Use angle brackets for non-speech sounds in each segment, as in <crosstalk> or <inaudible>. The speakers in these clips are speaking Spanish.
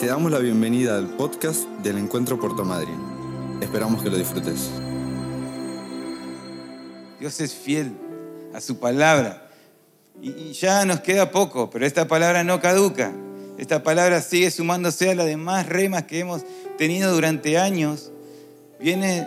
Te damos la bienvenida al podcast del Encuentro Puerto Madryn. Esperamos que lo disfrutes. Dios es fiel a su palabra. Y, ya nos queda poco, pero esta palabra no caduca. Esta palabra sigue sumándose a las demás remas que hemos tenido durante años, viene,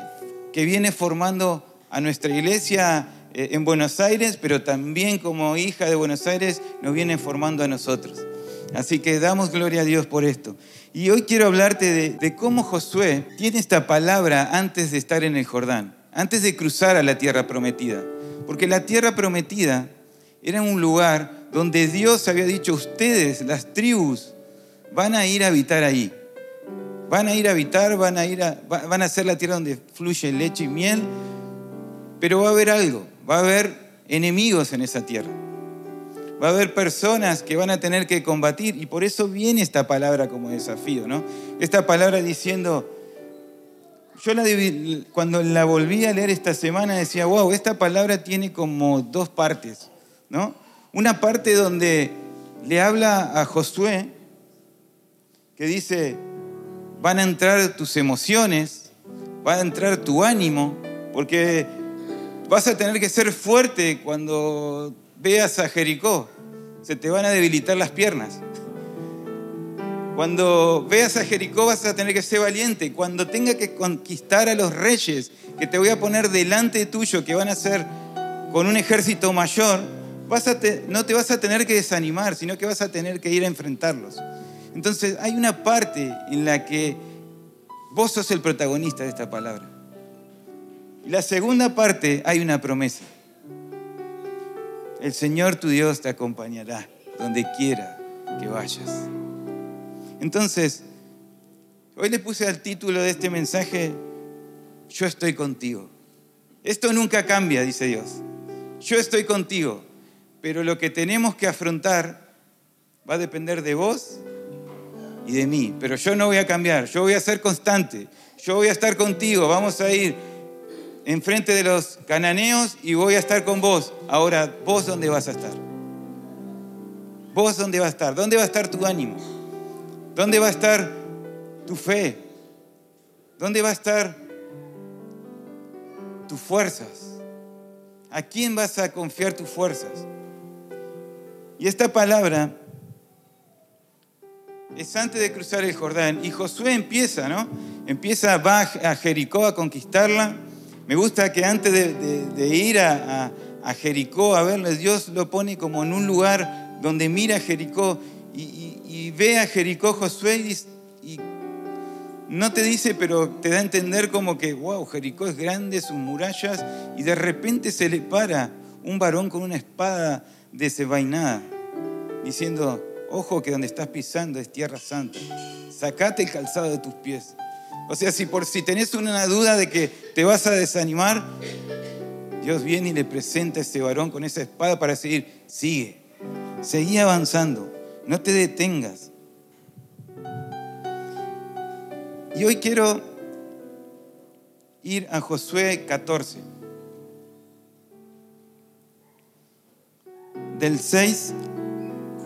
que viene formando a nuestra iglesia eh, en Buenos Aires, pero también como hija de Buenos Aires nos viene formando a nosotros. Así que damos gloria a Dios por esto. Y hoy quiero hablarte de, cómo Josué tiene esta palabra antes de estar en el Jordán, antes de cruzar a la tierra prometida. Porque la tierra prometida era un lugar donde Dios había dicho, ustedes, las tribus, van a ir a habitar ahí. Van a ir a habitar, van a, ir a, van a ser la tierra donde fluye leche y miel, pero va a haber algo, va a haber enemigos en esa tierra va a haber personas que van a tener que combatir y por eso viene esta palabra como desafío, ¿no? Esta palabra diciendo, yo la, cuando la volví a leer esta semana decía, wow, esta palabra tiene como dos partes, ¿no? Una parte donde le habla a Josué, que dice, van a entrar tus emociones, va a entrar tu ánimo, porque vas a tener que ser fuerte cuando veas a Jericó se te van a debilitar las piernas. Cuando veas a Jericó vas a tener que ser valiente. Cuando tenga que conquistar a los reyes que te voy a poner delante tuyo, que van a ser con un ejército mayor, no te vas a tener que desanimar, sino que vas a tener que ir a enfrentarlos. Entonces hay una parte en la que vos sos el protagonista de esta palabra. Y la segunda parte hay una promesa el Señor tu Dios te acompañará donde quiera que vayas. Entonces, hoy le puse al título de este mensaje, yo estoy contigo. Esto nunca cambia, dice Dios. Yo estoy contigo, pero lo que tenemos que afrontar va a depender de vos y de mí. Pero yo no voy a cambiar, yo voy a ser constante, yo voy a estar contigo, vamos a ir enfrente de los cananeos y voy a estar con vos. Ahora, ¿vos dónde vas a estar? ¿Vos dónde vas a estar? ¿Dónde va a estar tu ánimo? ¿Dónde va a estar tu fe? ¿Dónde va a estar tus fuerzas? ¿A quién vas a confiar tus fuerzas? Y esta palabra es antes de cruzar el Jordán. Y Josué empieza, ¿no? Empieza, va a Jericó a conquistarla me gusta que antes de, ir a, Jericó a verles, Dios lo pone como en un lugar donde mira Jericó y, ve a Jericó Josué y, no te dice, pero te da a entender como que, wow, Jericó es grande, sus murallas, y de repente se le para un varón con una espada desenvainada, diciendo, ojo que donde estás pisando es tierra santa, sacate el calzado de tus pies. O sea, si por si tenés una duda de que te vas a desanimar, Dios viene y le presenta a ese varón con esa espada para seguir, sigue, seguí avanzando, no te detengas. Y hoy quiero ir a Josué 14, del 6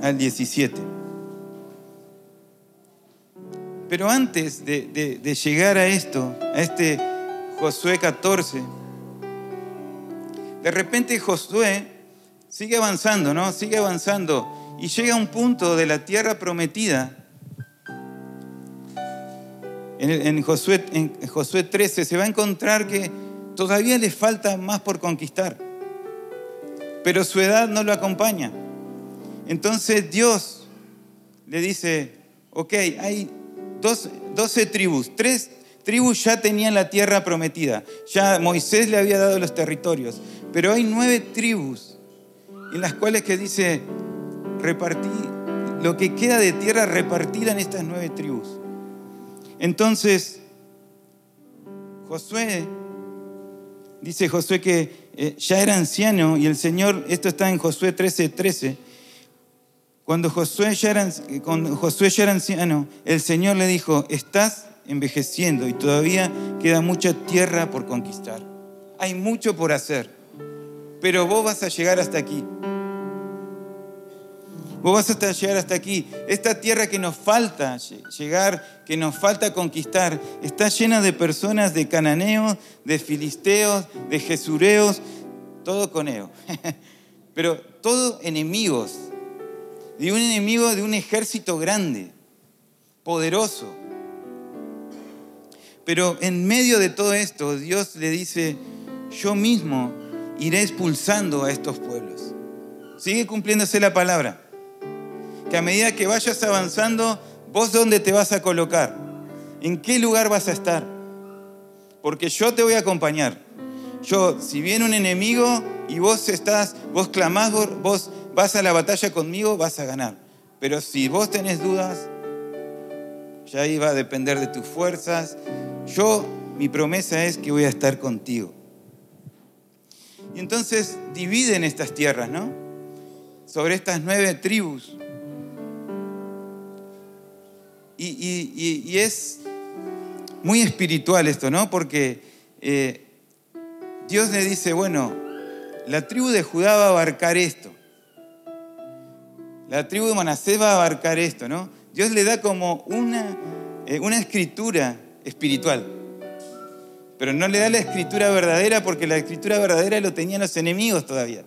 al 17. Pero antes de, llegar a esto, a este Josué 14, de repente Josué sigue avanzando, ¿no? Sigue avanzando y llega a un punto de la tierra prometida. En, Josué, en Josué 13 se va a encontrar que todavía le falta más por conquistar, pero su edad no lo acompaña. Entonces Dios le dice, ok, hay 12 tribus, tres tribus ya tenían la tierra prometida, ya Moisés le había dado los territorios, pero hay nueve tribus en las cuales que dice, repartí, lo que queda de tierra repartida en estas nueve tribus. Entonces, Josué, dice Josué que eh, ya era anciano y el Señor, esto está en Josué 13, 13, cuando Josué ya, era, anciano, el Señor le dijo, estás envejeciendo y todavía queda mucha tierra por conquistar. Hay mucho por hacer, pero vos vas a llegar hasta aquí. Vos vas hasta llegar hasta aquí. Esta tierra que nos falta llegar, que nos falta conquistar, está llena de personas de cananeos, de filisteos, de jesureos, todo coneo. <laughs> Pero todo enemigos, de un enemigo de un ejército grande, poderoso. Pero en medio de todo esto, Dios le dice, yo mismo iré expulsando a estos pueblos. Sigue cumpliéndose la palabra. Que a medida que vayas avanzando, vos dónde te vas a colocar, en qué lugar vas a estar. Porque yo te voy a acompañar. Yo, si viene un enemigo y vos estás, vos clamás, vos vas a la batalla conmigo, vas a ganar. Pero si vos tenés dudas, ya ahí va a depender de tus fuerzas. Yo, mi promesa es que voy a estar contigo. Y entonces dividen estas tierras, ¿no? Sobre estas nueve tribus. Y, es muy espiritual esto, ¿no? Porque eh, Dios le dice, bueno, la tribu de Judá va a abarcar esto. La tribu de Manasés va a abarcar esto, ¿no? Dios le da como una, eh, una escritura espiritual. Pero no le da la escritura verdadera porque la escritura verdadera lo tenían los enemigos todavía.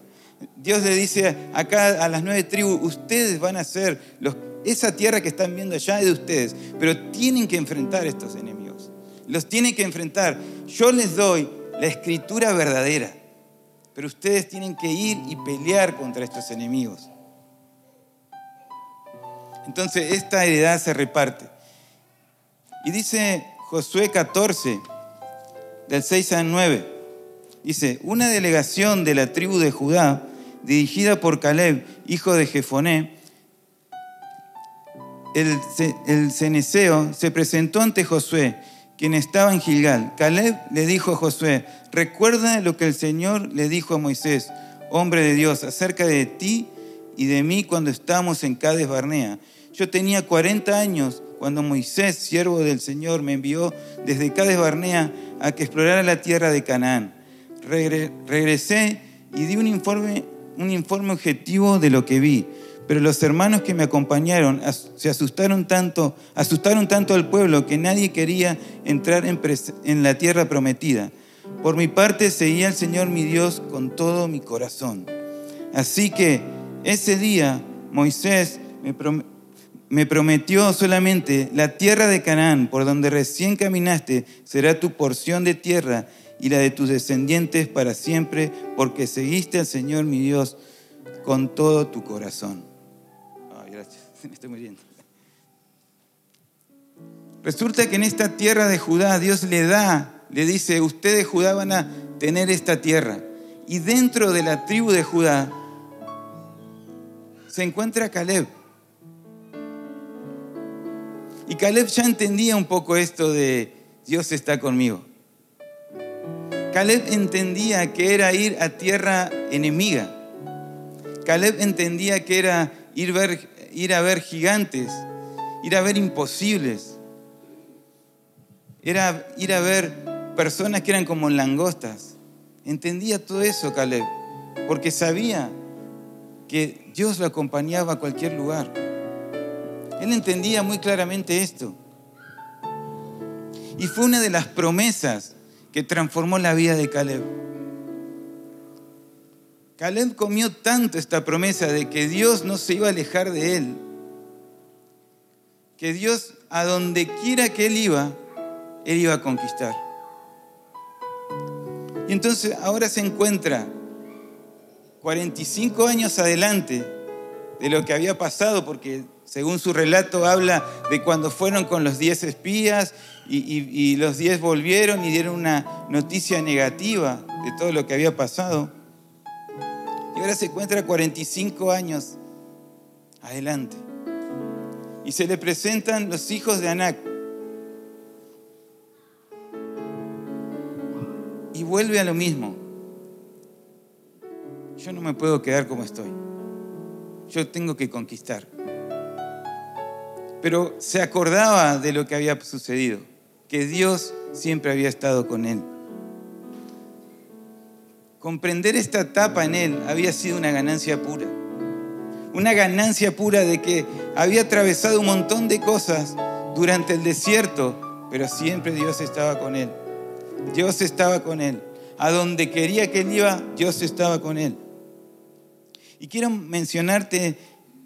Dios le dice acá a las nueve tribus, ustedes van a ser, los, esa tierra que están viendo allá de ustedes, pero tienen que enfrentar estos enemigos. Los tienen que enfrentar. Yo les doy la escritura verdadera, pero ustedes tienen que ir y pelear contra estos enemigos. Entonces esta heredad se reparte. Y dice Josué 14, del 6 al 9. Dice, una delegación de la tribu de Judá, dirigida por Caleb, hijo de Jefoné, el, el se presentó ante Josué, quien estaba en Gilgal. Caleb le dijo a Josué, recuerda lo que el Señor le dijo a Moisés, hombre de Dios, acerca de ti y de mí cuando estábamos en Cades Barnea. Yo tenía 40 años cuando Moisés, siervo del Señor, me envió desde Cades Barnea a que explorara la tierra de Canaán. Regresé y di un informe, un informe objetivo de lo que vi. Pero los hermanos que me acompañaron se asustaron tanto, asustaron tanto al pueblo que nadie quería entrar en, en la tierra prometida. Por mi parte seguía al Señor mi Dios con todo mi corazón. Así que ese día Moisés me, prometió me prometió solamente, la tierra de Canaán, por donde recién caminaste, será tu porción de tierra y la de tus descendientes para siempre, porque seguiste al Señor mi Dios con todo tu corazón. Ay, gracias, <laughs> me estoy muriendo. Resulta que en esta tierra de Judá Dios le da, le dice, ustedes Judá van a tener esta tierra. Y dentro de la tribu de Judá se encuentra Caleb y Caleb ya entendía un poco esto de Dios está conmigo. Caleb entendía que era ir a tierra enemiga. Caleb entendía que era ir, ir a ver gigantes, ir a ver imposibles. Era ir a ver personas que eran como langostas. Entendía todo eso Caleb, porque sabía que Dios lo acompañaba a cualquier lugar. Él entendía muy claramente esto. Y fue una de las promesas que transformó la vida de Caleb. Caleb comió tanto esta promesa de que Dios no se iba a alejar de él, que Dios a donde quiera que él iba, él iba a conquistar. Y entonces ahora se encuentra 45 años adelante de lo que había pasado, porque según su relato habla de cuando fueron con los diez espías y, los diez volvieron y dieron una noticia negativa de todo lo que había pasado. Y ahora se encuentra 45 años adelante. Y se le presentan los hijos de Anac. Y vuelve a lo mismo. Yo no me puedo quedar como estoy. Yo tengo que conquistar pero se acordaba de lo que había sucedido, que Dios siempre había estado con él. Comprender esta etapa en él había sido una ganancia pura. una ganancia pura de que había atravesado un montón de cosas durante el desierto, pero siempre Dios estaba con él. Dios estaba con él. A donde quería que él iba, Dios estaba con él. Y quiero mencionarte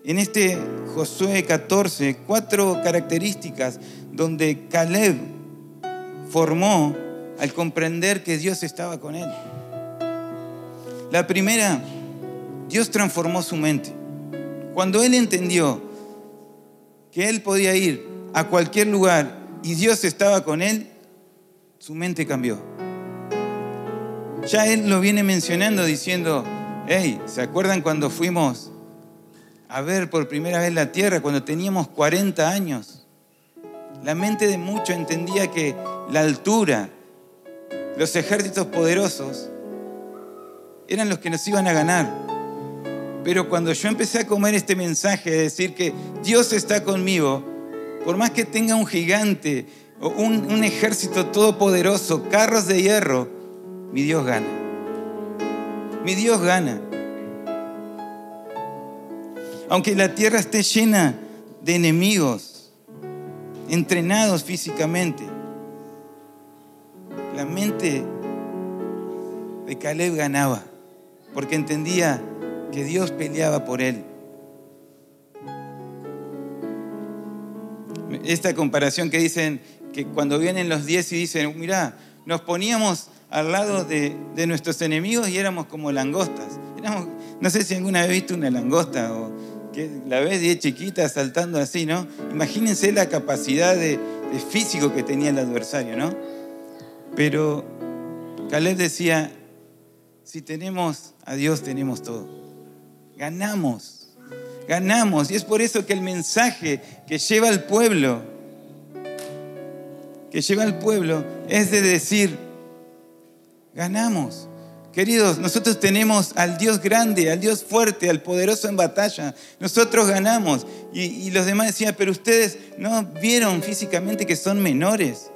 en este Josué 14 cuatro características donde Caleb formó al comprender que Dios estaba con él. La primera, Dios transformó su mente. Cuando él entendió que él podía ir a cualquier lugar y Dios estaba con él, su mente cambió. Ya él lo viene mencionando diciendo, hey, ¿se acuerdan cuando fuimos a ver por primera vez la tierra, cuando teníamos 40 años? La mente de muchos entendía que la altura, los ejércitos poderosos, eran los que nos iban a ganar. Pero cuando yo empecé a comer este mensaje de decir que Dios está conmigo, por más que tenga un gigante o un, un ejército todopoderoso, carros de hierro, mi Dios gana. Mi Dios gana. Aunque la tierra esté llena de enemigos, entrenados físicamente, la mente de Caleb ganaba, porque entendía que Dios peleaba por él. Esta comparación que dicen que cuando vienen los diez y dicen, mira, nos poníamos al lado de, nuestros enemigos y éramos como langostas. no sé si alguna vez visto una langosta o que la ves de chiquita saltando así, ¿no? Imagínense la capacidad de, de físico que tenía el adversario, ¿no? Pero Caleb decía, si tenemos a Dios, tenemos todo. Ganamos, ganamos. Y es por eso que el mensaje que lleva al pueblo, que lleva al pueblo, es de decir, ganamos. Queridos, nosotros tenemos al Dios grande, al Dios fuerte, al poderoso en batalla. Nosotros ganamos. Y, los demás decían, pero ustedes no vieron físicamente que son menores.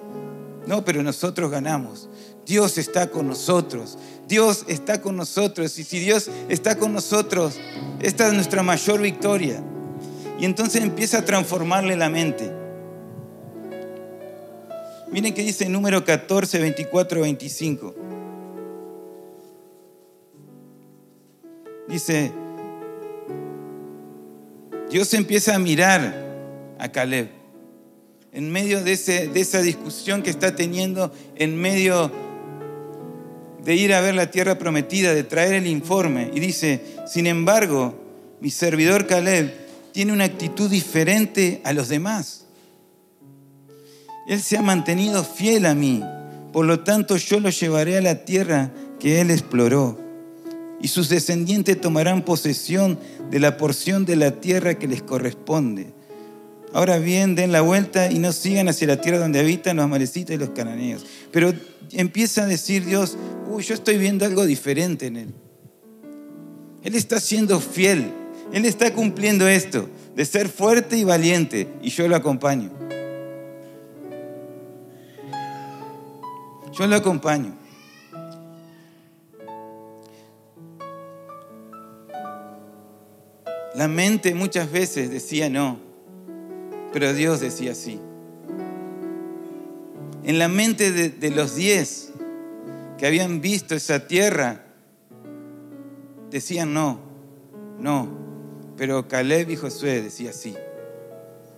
No, pero nosotros ganamos. Dios está con nosotros. Dios está con nosotros. Y si Dios está con nosotros, esta es nuestra mayor victoria. Y entonces empieza a transformarle la mente. Miren qué dice número 14, 24, 25. Dice, Dios empieza a mirar a Caleb en medio de, ese, de esa discusión que está teniendo, en medio de ir a ver la tierra prometida, de traer el informe. Y dice, sin embargo, mi servidor Caleb tiene una actitud diferente a los demás. Él se ha mantenido fiel a mí, por lo tanto yo lo llevaré a la tierra que él exploró y sus descendientes tomarán posesión de la porción de la tierra que les corresponde. Ahora bien, den la vuelta y no sigan hacia la tierra donde habitan los amalecitas y los cananeos. Pero empieza a decir Dios, uy, yo estoy viendo algo diferente en él. Él está siendo fiel. Él está cumpliendo esto, de ser fuerte y valiente, y yo lo acompaño. Yo lo acompaño. La mente muchas veces decía no, pero Dios decía sí. En la mente de, los diez que habían visto esa tierra, decían no, no, pero Caleb y Josué decía sí,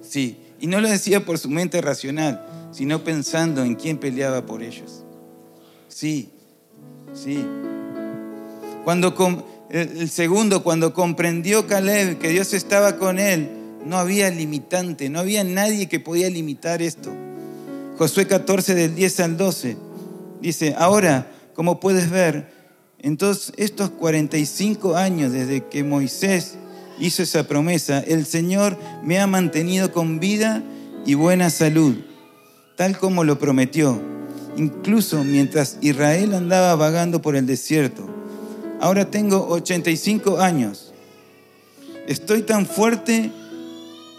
sí. Y no lo decía por su mente racional, sino pensando en quién peleaba por ellos. Sí, sí. Cuando el segundo, cuando comprendió Caleb que Dios estaba con él, no había limitante, no había nadie que podía limitar esto. Josué 14 del 10 al 12 dice, ahora, como puedes ver, en todos estos 45 años desde que Moisés hizo esa promesa, el Señor me ha mantenido con vida y buena salud, tal como lo prometió, incluso mientras Israel andaba vagando por el desierto. Ahora tengo 85 años. Estoy tan fuerte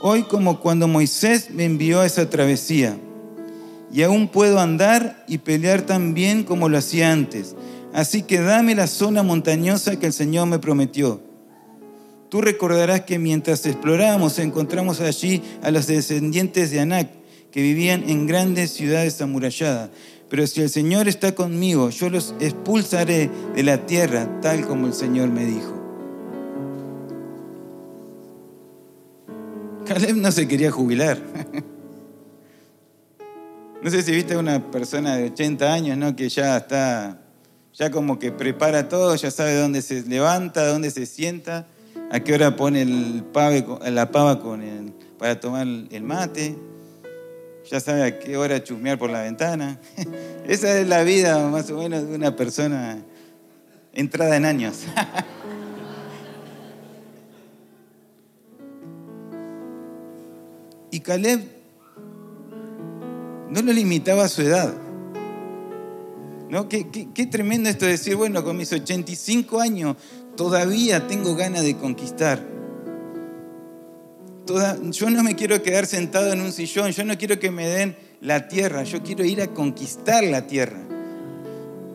hoy como cuando Moisés me envió a esa travesía. Y aún puedo andar y pelear tan bien como lo hacía antes. Así que dame la zona montañosa que el Señor me prometió. Tú recordarás que mientras explorábamos encontramos allí a los descendientes de Anac, que vivían en grandes ciudades amuralladas. Pero si el Señor está conmigo, yo los expulsaré de la tierra, tal como el Señor me dijo. Caleb no se quería jubilar. <laughs> No sé si viste a una persona de 80 años, ¿no? Que ya está, ya como que prepara todo, ya sabe dónde se levanta, dónde se sienta, a qué hora pone la pava con el, para tomar el mate, ya sabe a qué hora chusmear por la ventana. <laughs> Esa es la vida más o menos de una persona entrada en años. <laughs> y Caleb no lo limitaba a su edad. ¿No? Qué, tremendo esto de decir, bueno, con mis 85 años todavía tengo ganas de conquistar. Yo no me quiero quedar sentado en un sillón, yo no quiero que me den la tierra, yo quiero ir a conquistar la tierra.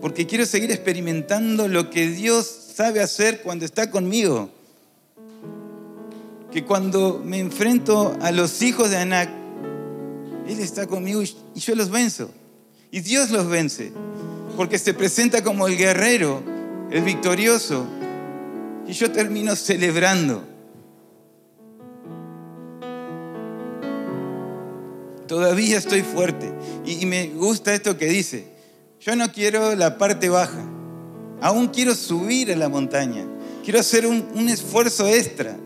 Porque quiero seguir experimentando lo que Dios sabe hacer cuando está conmigo. Que cuando me enfrento a los hijos de Anac, él está conmigo y yo los venzo. Y Dios los vence. Porque se presenta como el guerrero, el victorioso. Y yo termino celebrando. Todavía estoy fuerte. Y, me gusta esto que dice. Yo no quiero la parte baja. Aún quiero subir a la montaña. Quiero hacer un, un esfuerzo extra.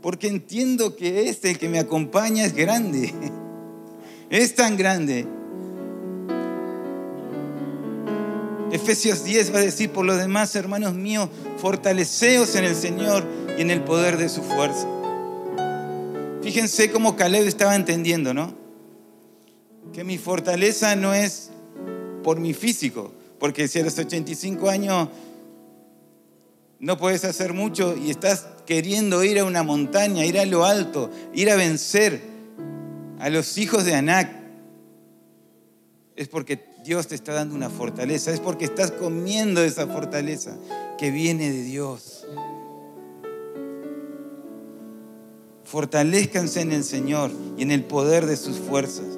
Porque entiendo que este, que me acompaña, es grande. <laughs> Es tan grande. Efesios 10 va a decir, por lo demás, hermanos míos, fortaleceos en el Señor y en el poder de su fuerza. Fíjense cómo Caleb estaba entendiendo, ¿no? Que mi fortaleza no es por mi físico, porque si a los 85 años no puedes hacer mucho y estás queriendo ir a una montaña, ir a lo alto, ir a vencer, a los hijos de Anac, es porque Dios te está dando una fortaleza, es porque estás comiendo esa fortaleza que viene de Dios. Fortalezcanse en el Señor y en el poder de sus fuerzas.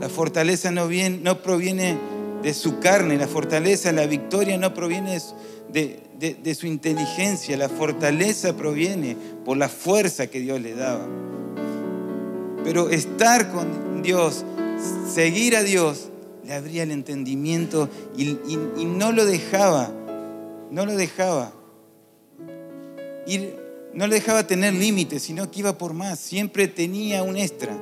La fortaleza no, viene, no proviene de su carne, la fortaleza, la victoria no proviene de, su inteligencia, la fortaleza proviene por la fuerza que Dios le daba. Pero estar con Dios, seguir a Dios, le abría el entendimiento y, no lo dejaba, no lo dejaba no le dejaba tener límites, sino que iba por más. Siempre tenía un extra.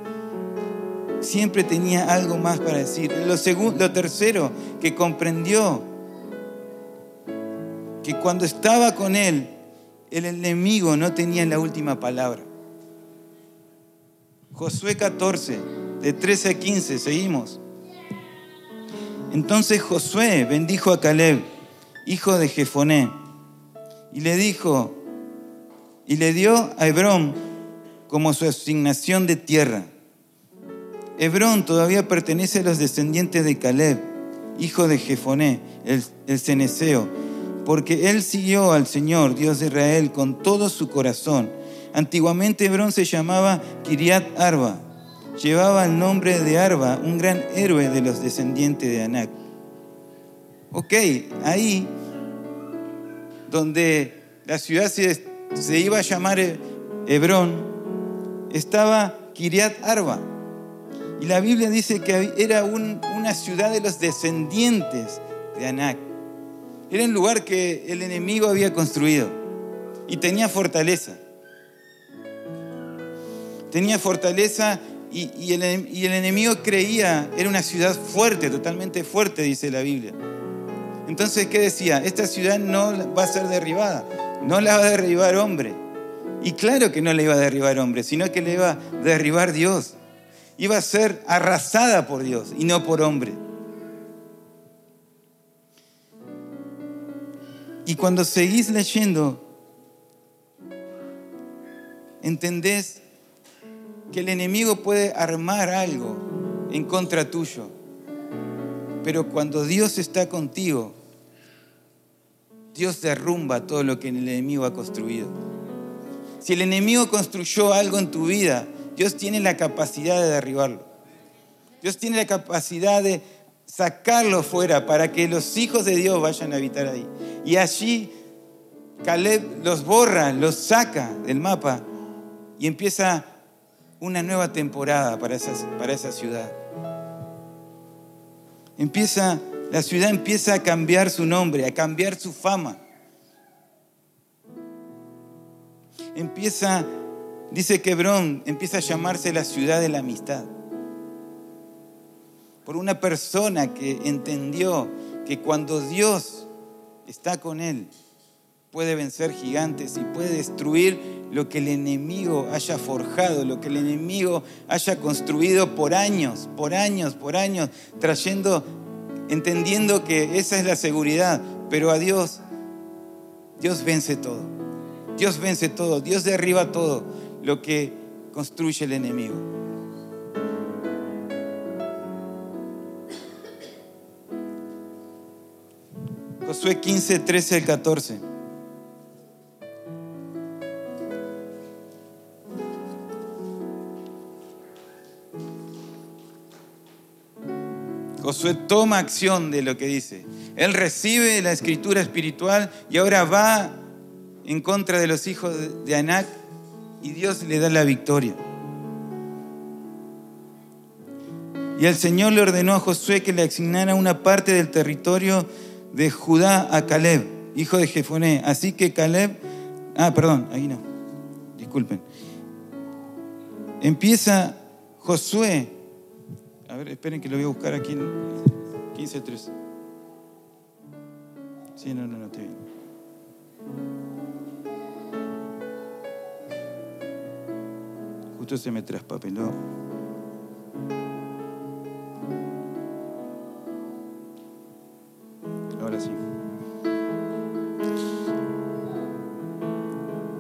Siempre tenía algo más para decir. Lo, segundo, lo tercero, que comprendió que cuando estaba con él, el enemigo no tenía la última palabra. Josué 14, de 13 a 15, seguimos. Entonces Josué bendijo a Caleb, hijo de Jefoné, y le dijo, y le dio a Hebrón como su asignación de tierra. Hebrón todavía pertenece a los descendientes de Caleb, hijo de Jefoné, el, el ceneseo, porque él siguió al Señor, Dios de Israel, con todo su corazón Antiguamente Hebrón se llamaba Kiriat Arba. Llevaba el nombre de Arba, un gran héroe de los descendientes de Anac. Ok, ahí donde la ciudad se, iba a llamar Hebrón, estaba Kiriat Arba. Y la Biblia dice que era una ciudad de los descendientes de Anac. Era un lugar que el enemigo había construido y tenía fortaleza tenía fortaleza y, el, enemigo creía, era una ciudad fuerte, totalmente fuerte, dice la Biblia. Entonces, ¿qué decía? Esta ciudad no va a ser derribada, no la va a derribar hombre. Y claro que no la iba a derribar hombre, sino que le iba a derribar Dios. Iba a ser arrasada por Dios y no por hombre. Y cuando seguís leyendo, entendés que el enemigo puede armar algo en contra tuyo. Pero cuando Dios está contigo, Dios derrumba todo lo que el enemigo ha construido. Si el enemigo construyó algo en tu vida, Dios tiene la capacidad de derribarlo. Dios tiene la capacidad de sacarlo fuera para que los hijos de Dios vayan a habitar ahí. Y allí Caleb los borra, los saca del mapa y empieza una nueva temporada para esa, para esa ciudad. Empieza, la ciudad empieza a cambiar su nombre, a cambiar su fama. Empieza, dice Quebrón, empieza a llamarse la ciudad de la amistad. Por una persona que entendió que cuando Dios está con él, puede vencer gigantes y puede destruir lo que el enemigo haya forjado, lo que el enemigo haya construido por años, por años, por años, trayendo, entendiendo que esa es la seguridad, pero a Dios, Dios vence todo. Dios vence todo, Dios derriba todo lo que construye el enemigo. Josué 15, 13 al 14. Josué toma acción de lo que dice. Él recibe la escritura espiritual y ahora va en contra de los hijos de Anac y Dios le da la victoria. Y el Señor le ordenó a Josué que le asignara una parte del territorio de Judá a Caleb, hijo de Jefoné. Así que Caleb, ah, perdón, ahí no, disculpen. Empieza Josué a ver, esperen que lo voy a buscar aquí en 15.3. Sí, no, no, no, estoy bien. Justo se me traspapeló. Ahora sí.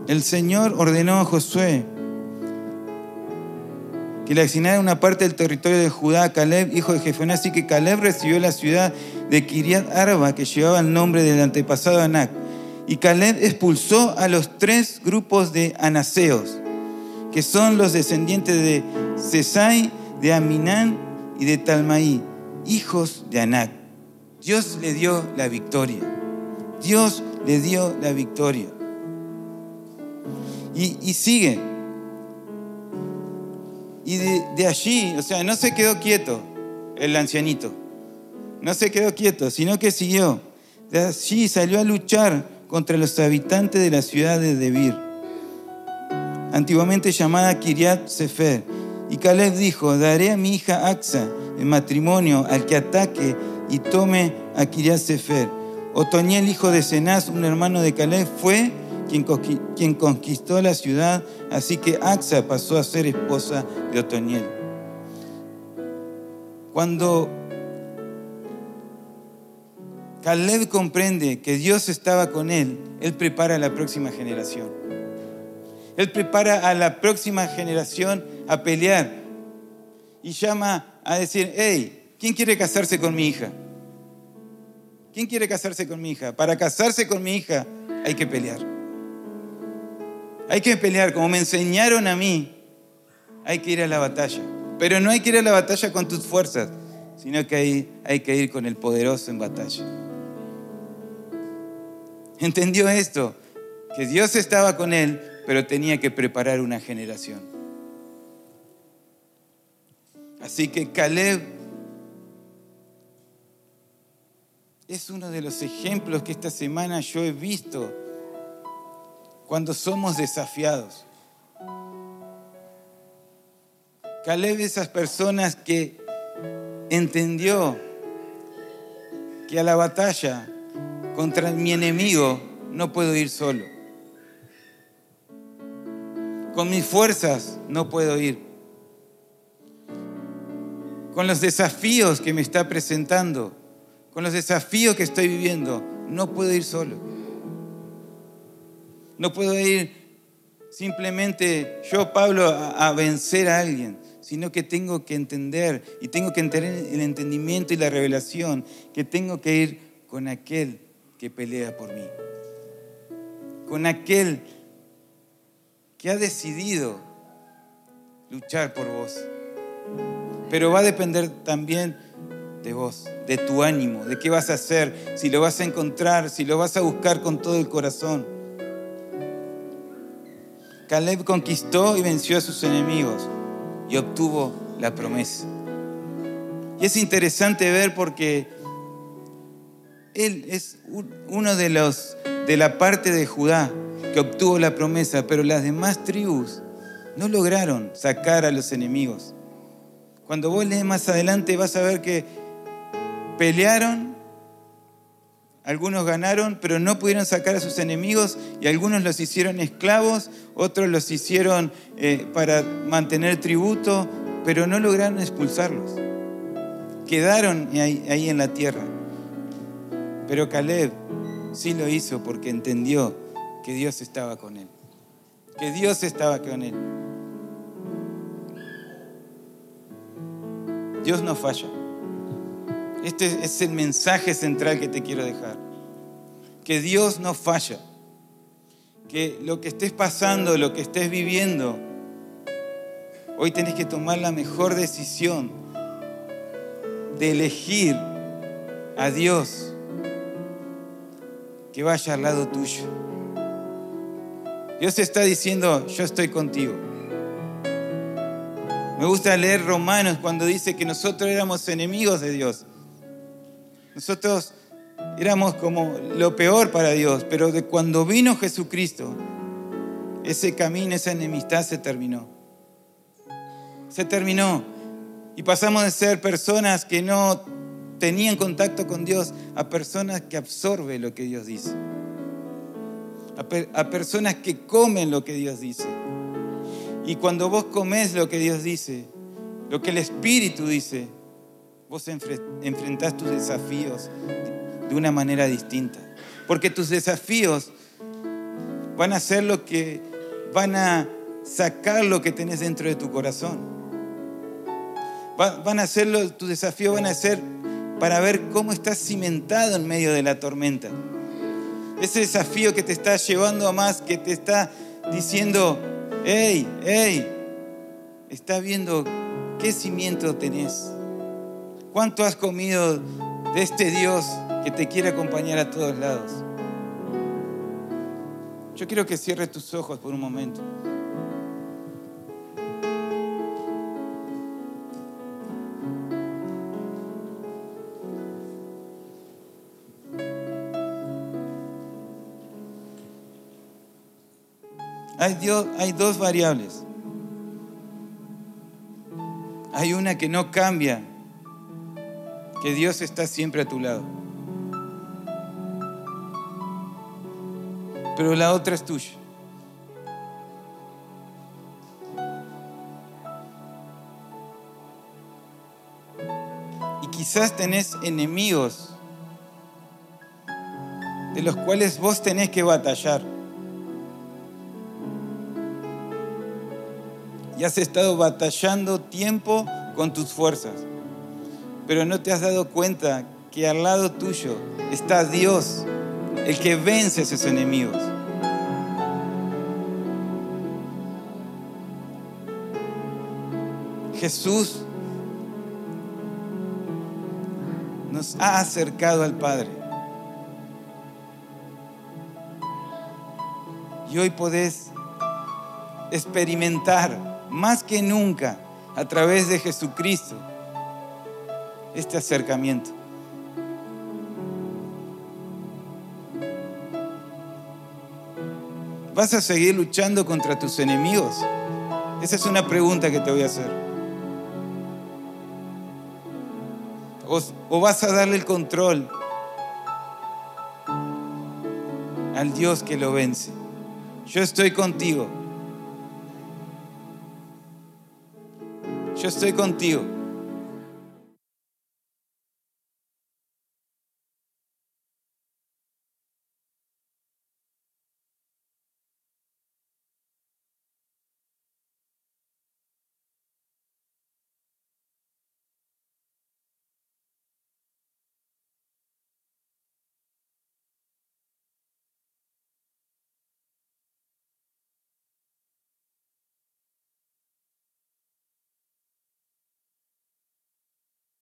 El Señor ordenó a Josué y le asignara una parte del territorio de Judá a Caleb, hijo de Jefoné. Así que Caleb recibió la ciudad de Kiriat Arba, que llevaba el nombre del antepasado Anac. Y Caleb expulsó a los tres grupos de anaseos, que son los descendientes de Sesai, de Aminán y de Talmaí, hijos de Anac. Dios le dio la victoria. Dios le dio la victoria. Y, y sigue. Y de, allí, o sea, no se quedó quieto el ancianito. No se quedó quieto, sino que siguió. De allí salió a luchar contra los habitantes de la ciudad de Debir, antiguamente llamada Kiriat Sefer. Y Caleb dijo, daré a mi hija Axa en matrimonio al que ataque y tome a Kiriat Sefer. Otoniel, hijo de Cenaz, un hermano de Caleb, fue quien conquistó la ciudad, así que Axa pasó a ser esposa de Otoniel. Cuando Caleb comprende que Dios estaba con él, él prepara a la próxima generación. Él prepara a la próxima generación a pelear y llama a decir, hey, ¿quién quiere casarse con mi hija? ¿Quién quiere casarse con mi hija? Para casarse con mi hija hay que pelear. Hay que pelear, como me enseñaron a mí, hay que ir a la batalla. Pero no hay que ir a la batalla con tus fuerzas, sino que hay, hay que ir con el poderoso en batalla. Entendió esto, que Dios estaba con él, pero tenía que preparar una generación. Así que Caleb es uno de los ejemplos que esta semana yo he visto cuando somos desafiados. Caleb esas personas que entendió que a la batalla contra mi enemigo no puedo ir solo. Con mis fuerzas no puedo ir. Con los desafíos que me está presentando, con los desafíos que estoy viviendo, no puedo ir solo. No puedo ir simplemente yo, Pablo, a, vencer a alguien, sino que tengo que entender y tengo que entender el entendimiento y la revelación que tengo que ir con aquel que pelea por mí, con aquel que ha decidido luchar por vos. Pero va a depender también de vos, de tu ánimo, de qué vas a hacer, si lo vas a encontrar, si lo vas a buscar con todo el corazón. Caleb conquistó y venció a sus enemigos y obtuvo la promesa. Y es interesante ver porque él es uno de los de la parte de Judá que obtuvo la promesa, pero las demás tribus no lograron sacar a los enemigos. Cuando vos lees más adelante vas a ver que pelearon, algunos ganaron, pero no pudieron sacar a sus enemigos y algunos los hicieron esclavos, otros los hicieron eh, para mantener tributo, pero no lograron expulsarlos. Quedaron ahí, ahí en la tierra. Pero Caleb sí lo hizo porque entendió que Dios estaba con él. Que Dios estaba con él. Dios no falla. Este es el mensaje central que te quiero dejar. Que Dios no falla. Que lo que estés pasando, lo que estés viviendo, hoy tenés que tomar la mejor decisión de elegir a Dios que vaya al lado tuyo. Dios está diciendo, yo estoy contigo. Me gusta leer Romanos cuando dice que nosotros éramos enemigos de Dios. Nosotros éramos como lo peor para Dios, pero de cuando vino Jesucristo, ese camino, esa enemistad se terminó. Se terminó. Y pasamos de ser personas que no tenían contacto con Dios a personas que absorben lo que Dios dice. A, personas que comen lo que Dios dice. Y cuando vos comes lo que Dios dice, lo que el Espíritu dice, vos enfrentás tus desafíos de una manera distinta. Porque tus desafíos van a ser lo que van a sacar lo que tenés dentro de tu corazón. Van a tus desafíos van a ser para ver cómo estás cimentado en medio de la tormenta. Ese desafío que te está llevando a más, que te está diciendo, hey, hey, está viendo qué cimiento tenés. ¿Cuánto has comido de este Dios que te quiere acompañar a todos lados? Yo quiero que cierres tus ojos por un momento. Hay, dos variables. Hay una que no cambia, que Dios está siempre a tu lado. Pero la otra es tuya. Y quizás tenés enemigos de los cuales vos tenés que batallar. Y has estado batallando tiempo con tus fuerzas, pero no te has dado cuenta que al lado tuyo está Dios, el que vence a esos enemigos. Jesús nos ha acercado al Padre. Y hoy podés experimentar más que nunca a través de Jesucristo este acercamiento. ¿Vas a seguir luchando contra tus enemigos? Esa es una pregunta que te voy a hacer. ¿O, vas a darle el control al Dios que lo vence? Yo estoy contigo. Yo estoy contigo.